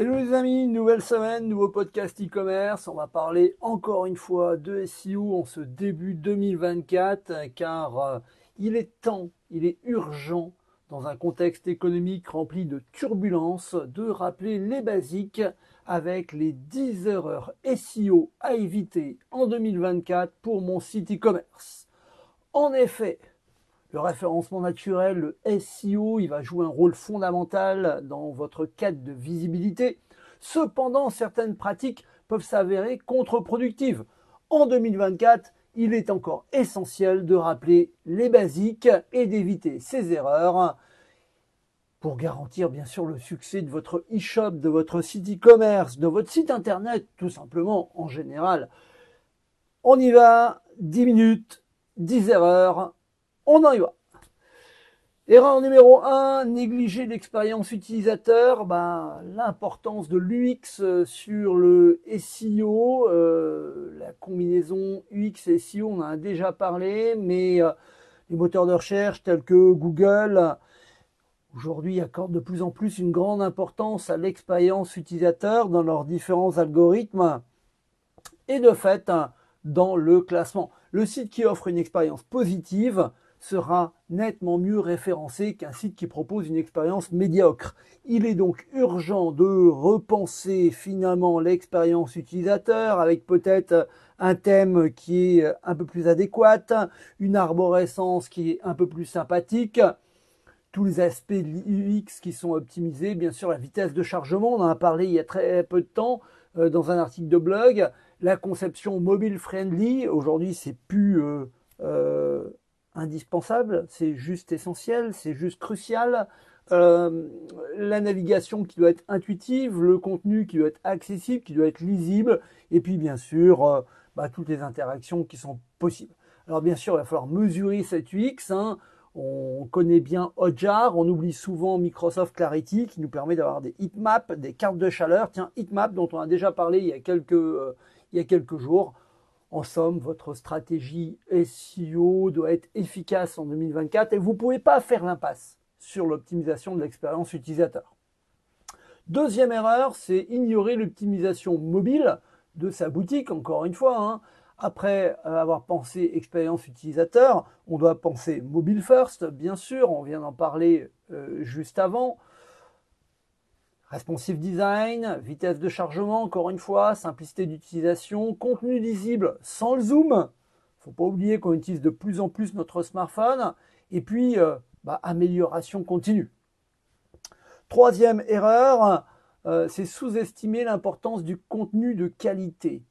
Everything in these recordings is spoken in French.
Hello les amis, nouvelle semaine, nouveau podcast e-commerce. On va parler encore une fois de SEO en ce début 2024 car euh, il est temps, il est urgent dans un contexte économique rempli de turbulences de rappeler les basiques avec les 10 erreurs SEO à éviter en 2024 pour mon site e-commerce. En effet, le référencement naturel, le SEO, il va jouer un rôle fondamental dans votre quête de visibilité. Cependant, certaines pratiques peuvent s'avérer contre-productives. En 2024, il est encore essentiel de rappeler les basiques et d'éviter ces erreurs pour garantir bien sûr le succès de votre e-shop, de votre site e-commerce, de votre site internet, tout simplement en général. On y va, 10 minutes, 10 erreurs, on en y va. Erreur numéro 1, négliger l'expérience utilisateur. Ben, L'importance de l'UX sur le SEO, euh, la combinaison UX et SEO, on en a déjà parlé, mais euh, les moteurs de recherche tels que Google, aujourd'hui accordent de plus en plus une grande importance à l'expérience utilisateur dans leurs différents algorithmes et de fait dans le classement. Le site qui offre une expérience positive sera nettement mieux référencé qu'un site qui propose une expérience médiocre. Il est donc urgent de repenser finalement l'expérience utilisateur avec peut-être un thème qui est un peu plus adéquat, une arborescence qui est un peu plus sympathique, tous les aspects UX qui sont optimisés, bien sûr la vitesse de chargement, on en a parlé il y a très peu de temps euh, dans un article de blog, la conception mobile friendly, aujourd'hui c'est plus euh, euh, indispensable, c'est juste essentiel, c'est juste crucial. Euh, la navigation qui doit être intuitive, le contenu qui doit être accessible, qui doit être lisible, et puis bien sûr euh, bah, toutes les interactions qui sont possibles. Alors bien sûr, il va falloir mesurer cette UX. Hein. On connaît bien Hotjar, on oublie souvent Microsoft Clarity qui nous permet d'avoir des heatmaps, des cartes de chaleur. Tiens, heatmap dont on a déjà parlé il y a quelques, euh, il y a quelques jours. En somme, votre stratégie SEO doit être efficace en 2024 et vous ne pouvez pas faire l'impasse sur l'optimisation de l'expérience utilisateur. Deuxième erreur, c'est ignorer l'optimisation mobile de sa boutique, encore une fois. Hein. Après avoir pensé expérience utilisateur, on doit penser mobile first, bien sûr, on vient d'en parler euh, juste avant. Responsive design, vitesse de chargement, encore une fois, simplicité d'utilisation, contenu lisible sans le zoom. Faut pas oublier qu'on utilise de plus en plus notre smartphone. Et puis, euh, bah, amélioration continue. Troisième erreur, euh, c'est sous-estimer l'importance du contenu de qualité.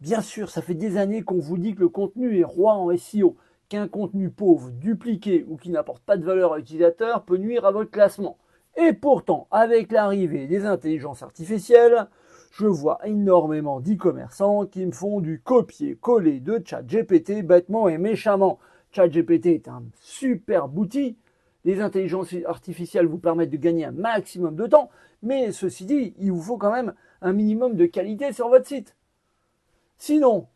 Bien sûr, ça fait des années qu'on vous dit que le contenu est roi en SEO, qu'un contenu pauvre, dupliqué ou qui n'apporte pas de valeur à l'utilisateur peut nuire à votre classement. Et pourtant, avec l'arrivée des intelligences artificielles, je vois énormément d'e-commerçants qui me font du copier-coller de ChatGPT bêtement et méchamment. ChatGPT est un super outil. Les intelligences artificielles vous permettent de gagner un maximum de temps, mais ceci dit, il vous faut quand même un minimum de qualité sur votre site. Sinon,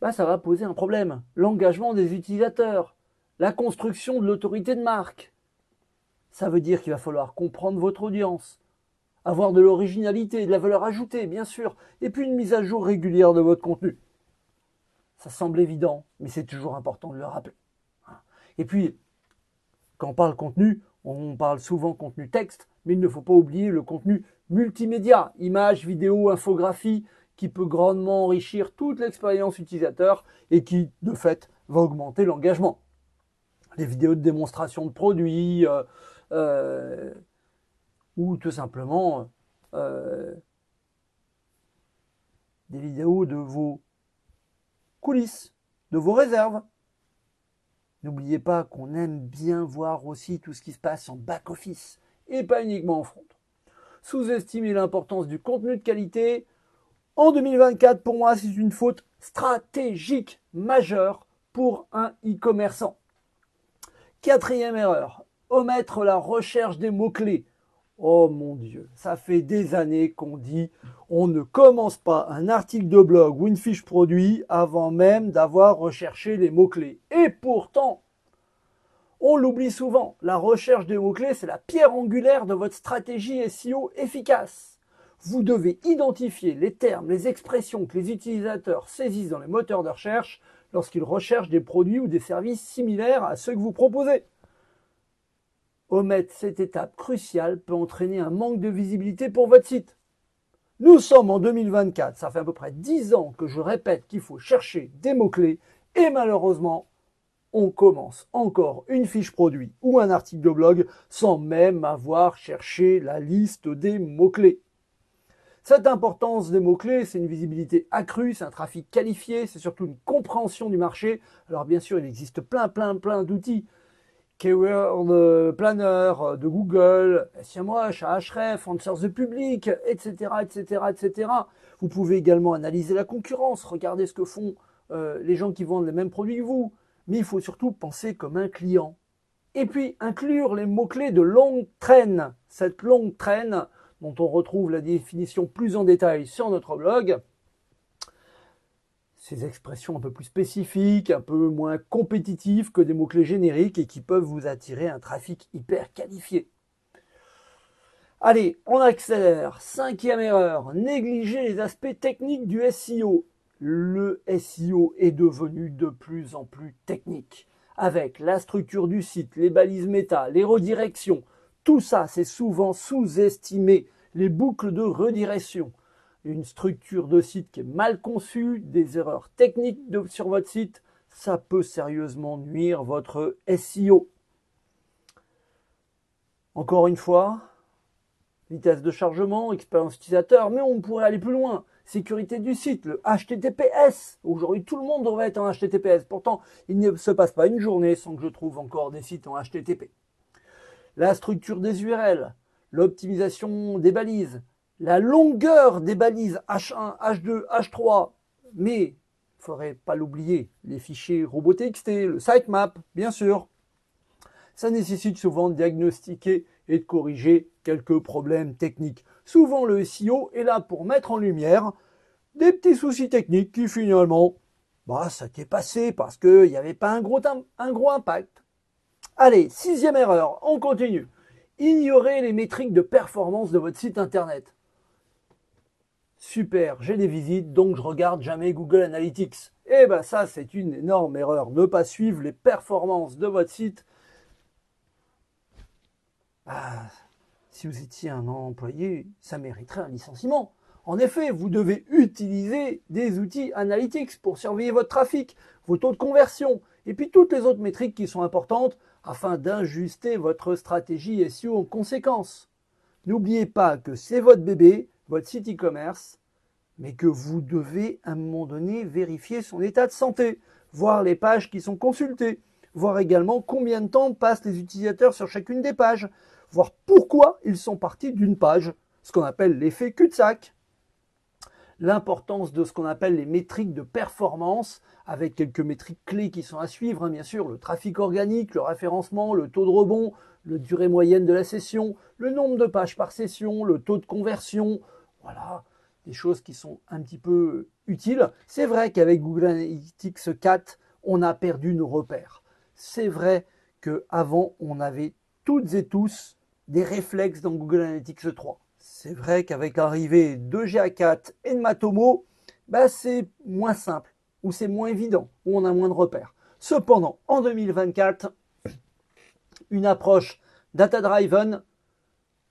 bah, ça va poser un problème. L'engagement des utilisateurs, la construction de l'autorité de marque, ça veut dire qu'il va falloir comprendre votre audience, avoir de l'originalité, de la valeur ajoutée, bien sûr, et puis une mise à jour régulière de votre contenu. Ça semble évident, mais c'est toujours important de le rappeler. Et puis, quand on parle contenu, on parle souvent contenu texte, mais il ne faut pas oublier le contenu multimédia, images, vidéos, infographie, qui peut grandement enrichir toute l'expérience utilisateur et qui, de fait, va augmenter l'engagement. Les vidéos de démonstration de produits, euh, euh, ou tout simplement euh, des vidéos de vos coulisses, de vos réserves. N'oubliez pas qu'on aime bien voir aussi tout ce qui se passe en back-office et pas uniquement en front. Sous-estimer l'importance du contenu de qualité, en 2024, pour moi, c'est une faute stratégique majeure pour un e-commerçant. Quatrième erreur, omettre la recherche des mots-clés. Oh mon Dieu, ça fait des années qu'on dit on ne commence pas un article de blog ou une fiche produit avant même d'avoir recherché les mots-clés. Et pourtant, on l'oublie souvent, la recherche des mots-clés, c'est la pierre angulaire de votre stratégie SEO efficace. vous devez identifier les termes, les expressions que les utilisateurs saisissent dans les moteurs de recherche lorsqu'ils recherchent des produits ou des services similaires à ceux que vous proposez. Omettre cette étape cruciale peut entraîner un manque de visibilité pour votre site. Nous sommes en 2024, ça fait à peu près 10 ans que je répète qu'il faut chercher des mots-clés et malheureusement, on commence encore une fiche produit ou un article de blog sans même avoir cherché la liste des mots-clés. Cette importance des mots-clés, c'est une visibilité accrue, c'est un trafic qualifié, c'est surtout une compréhension du marché. Alors bien sûr, il existe plein, plein, plein d'outils. Keyword Planner de Google, SMWatch, Ahref, Answers the Public, etc., etc., etc. Vous pouvez également analyser la concurrence, regarder ce que font euh, les gens qui vendent les mêmes produits que vous. Mais il faut surtout penser comme un client. Et puis inclure les mots-clés de longue traîne. Cette longue traîne, dont on retrouve la définition plus en détail sur notre blog. Ces expressions un peu plus spécifiques, un peu moins compétitives que des mots-clés génériques et qui peuvent vous attirer un trafic hyper qualifié. Allez, on accélère. Cinquième erreur, négliger les aspects techniques du SEO. Le SEO est devenu de plus en plus technique. Avec la structure du site, les balises méta, les redirections, tout ça, c'est souvent sous-estimé. Les boucles de redirection. Une structure de site qui est mal conçue, des erreurs techniques sur votre site, ça peut sérieusement nuire votre SEO. Encore une fois, vitesse de chargement, expérience utilisateur, mais on pourrait aller plus loin. Sécurité du site, le HTTPS. Aujourd'hui, tout le monde devrait être en HTTPS. Pourtant, il ne se passe pas une journée sans que je trouve encore des sites en HTTP la structure des URL, l'optimisation des balises, la longueur des balises H1, H2, H3, mais il faudrait pas l'oublier, les fichiers robots.txt, le sitemap, bien sûr. Ça nécessite souvent de diagnostiquer et de corriger quelques problèmes techniques. Souvent, le SEO est là pour mettre en lumière des petits soucis techniques qui finalement, bah, ça t'est passé parce qu'il n'y avait pas un gros impact. Allez, sixième erreur, on continue. Ignorez les métriques de performance de votre site internet. Super, j'ai des visites, donc je regarde jamais Google Analytics. Eh ben ça, c'est une énorme erreur. Ne pas suivre les performances de votre site. Ah, si vous étiez un employé, ça mériterait un licenciement. En effet, vous devez utiliser des outils analytics pour surveiller votre trafic, vos taux de conversion, et puis toutes les autres métriques qui sont importantes afin d'ajuster votre stratégie SEO en conséquence. N'oubliez pas que c'est votre bébé, votre site e-commerce, mais que vous devez à un moment donné vérifier son état de santé, voir les pages qui sont consultées, voir également combien de temps passent les utilisateurs sur chacune des pages, voir pourquoi ils sont partis d'une page, ce qu'on appelle l'effet cul-de-sac l'importance de ce qu'on appelle les métriques de performance, avec quelques métriques clés qui sont à suivre, hein, bien sûr, le trafic organique, le référencement, le taux de rebond, la durée moyenne de la session, le nombre de pages par session, le taux de conversion, voilà, des choses qui sont un petit peu utiles. C'est vrai qu'avec Google Analytics 4, on a perdu nos repères. C'est vrai qu'avant, on avait toutes et tous des réflexes dans Google Analytics 3. C'est vrai qu'avec l'arrivée de GA4 et de Matomo, bah c'est moins simple, ou c'est moins évident, ou on a moins de repères. Cependant, en 2024, une approche data-driven,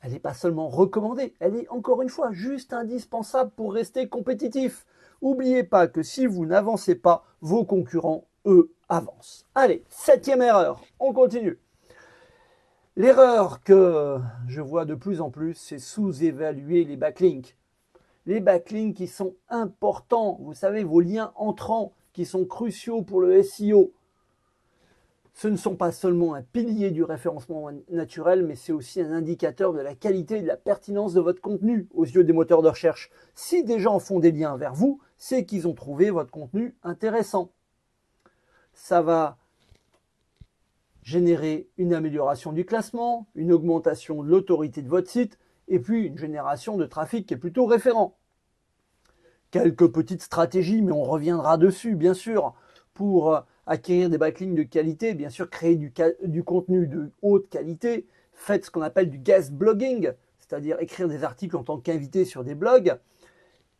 elle n'est pas seulement recommandée, elle est encore une fois juste indispensable pour rester compétitif. N'oubliez pas que si vous n'avancez pas, vos concurrents, eux, avancent. Allez, septième erreur, on continue. L'erreur que je vois de plus en plus, c'est sous-évaluer les backlinks. Les backlinks qui sont importants, vous savez, vos liens entrants qui sont cruciaux pour le SEO. Ce ne sont pas seulement un pilier du référencement naturel, mais c'est aussi un indicateur de la qualité et de la pertinence de votre contenu aux yeux des moteurs de recherche. Si des gens font des liens vers vous, c'est qu'ils ont trouvé votre contenu intéressant. Ça va générer une amélioration du classement, une augmentation de l'autorité de votre site, et puis une génération de trafic qui est plutôt référent. Quelques petites stratégies, mais on reviendra dessus, bien sûr, pour euh, acquérir des backlinks de qualité, bien sûr créer du, contenu de haute qualité, faites ce qu'on appelle du guest blogging, c'est-à-dire écrire des articles en tant qu'invité sur des blogs,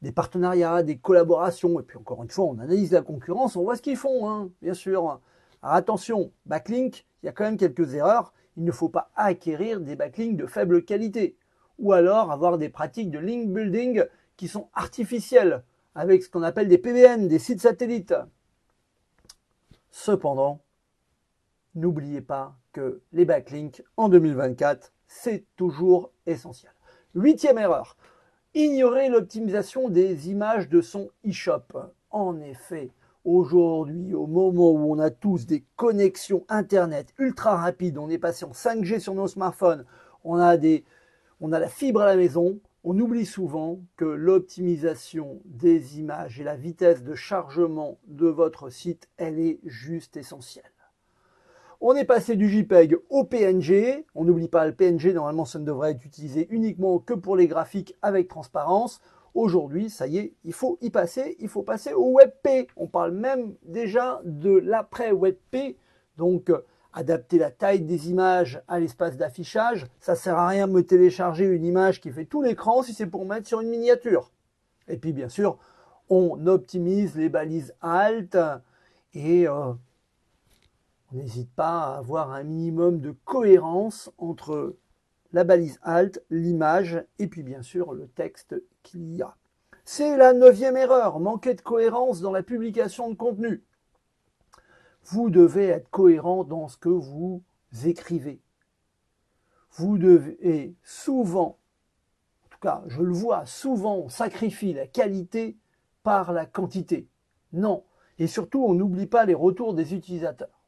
des partenariats, des collaborations, et puis encore une fois, on analyse la concurrence, on voit ce qu'ils font, hein, bien sûr. Alors attention, backlink, il y a quand même quelques erreurs. Il ne faut pas acquérir des backlinks de faible qualité, ou alors avoir des pratiques de link building qui sont artificielles, avec ce qu'on appelle des PBN, des sites satellites. Cependant, n'oubliez pas que les backlinks en 2024, c'est toujours essentiel. Huitième erreur, ignorer l'optimisation des images de son e-shop. En effet, aujourd'hui, au moment où on a tous des connexions Internet ultra rapides, on est passé en 5G sur nos smartphones, on a, on a la fibre à la maison, on oublie souvent que l'optimisation des images et la vitesse de chargement de votre site, elle est juste essentielle. On est passé du JPEG au PNG. On n'oublie pas le PNG, normalement ça ne devrait être utilisé uniquement que pour les graphiques avec transparence. Aujourd'hui, ça y est, il faut y passer, il faut passer au WebP. On parle même déjà de l'après WebP. Donc, adapter la taille des images à l'espace d'affichage. Ça sert à rien de me télécharger une image qui fait tout l'écran si c'est pour mettre sur une miniature. Et puis, bien sûr, on optimise les balises alt et euh, on n'hésite pas à avoir un minimum de cohérence entre la balise alt, l'image et puis bien sûr le texte qu'il y a. C'est la neuvième erreur, manquer de cohérence dans la publication de contenu. Vous devez être cohérent dans ce que vous écrivez. Vous devez souvent, en tout cas je le vois, souvent on sacrifie la qualité par la quantité. Non. Et surtout, on n'oublie pas les retours des utilisateurs.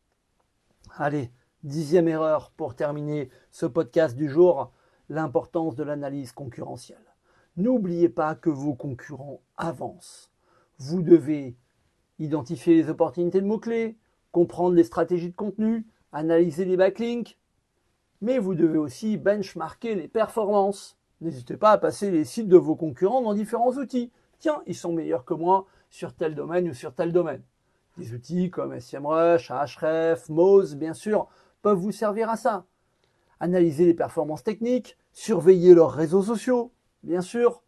Allez, dixième erreur pour terminer ce podcast du jour, l'importance de l'analyse concurrentielle. N'oubliez pas que vos concurrents avancent. Vous devez identifier les opportunités de mots-clés, comprendre les stratégies de contenu, analyser les backlinks, mais vous devez aussi benchmarker les performances. N'hésitez pas à passer les sites de vos concurrents dans différents outils. Tiens, ils sont meilleurs que moi sur tel domaine ou sur tel domaine. Des outils comme SEMrush, Ahref, Moz, bien sûr, peuvent vous servir à ça. Analyser les performances techniques, surveiller leurs réseaux sociaux, bien sûr.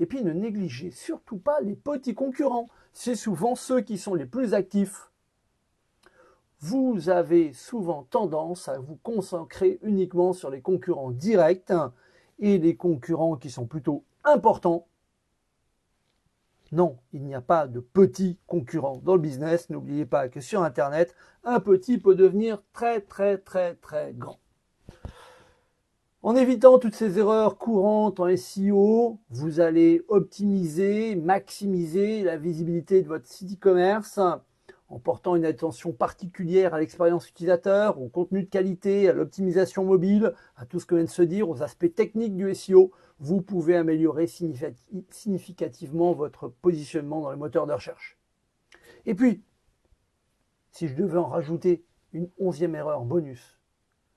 Et puis ne négligez surtout pas les petits concurrents. C'est souvent ceux qui sont les plus actifs. Vous avez souvent tendance à vous concentrer uniquement sur les concurrents directs et les concurrents qui sont plutôt importants non, il n'y a pas de petits concurrents dans le business. N'oubliez pas que sur Internet, un petit peut devenir très très très très grand. En évitant toutes ces erreurs courantes en SEO, vous allez optimiser, maximiser la visibilité de votre site e-commerce en portant une attention particulière à l'expérience utilisateur, au contenu de qualité, à l'optimisation mobile, à tout ce que vient de se dire, aux aspects techniques du SEO vous pouvez améliorer significativement votre positionnement dans les moteurs de recherche. Et puis, si je devais en rajouter une onzième erreur bonus,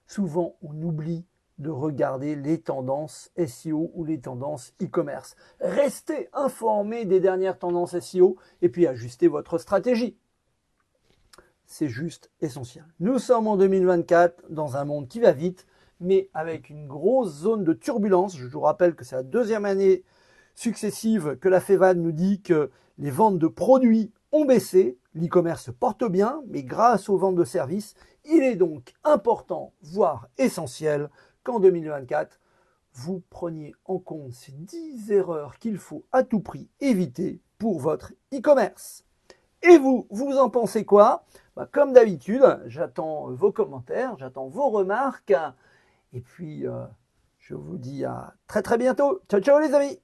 souvent on oublie de regarder les tendances SEO ou les tendances e-commerce. Restez informé des dernières tendances SEO et puis ajustez votre stratégie. C'est juste essentiel. Nous sommes en 2024 dans un monde qui va vite mais avec une grosse zone de turbulence. Je vous rappelle que c'est la deuxième année successive que la FEVAD nous dit que les ventes de produits ont baissé, l'e-commerce porte bien, mais grâce aux ventes de services, il est donc important, voire essentiel, qu'en 2024, vous preniez en compte ces 10 erreurs qu'il faut à tout prix éviter pour votre e-commerce. Et vous, vous en pensez quoi? Bah, Comme d'habitude, j'attends vos commentaires, j'attends vos remarques. Et puis, euh, je vous dis à très très bientôt. Ciao ciao les amis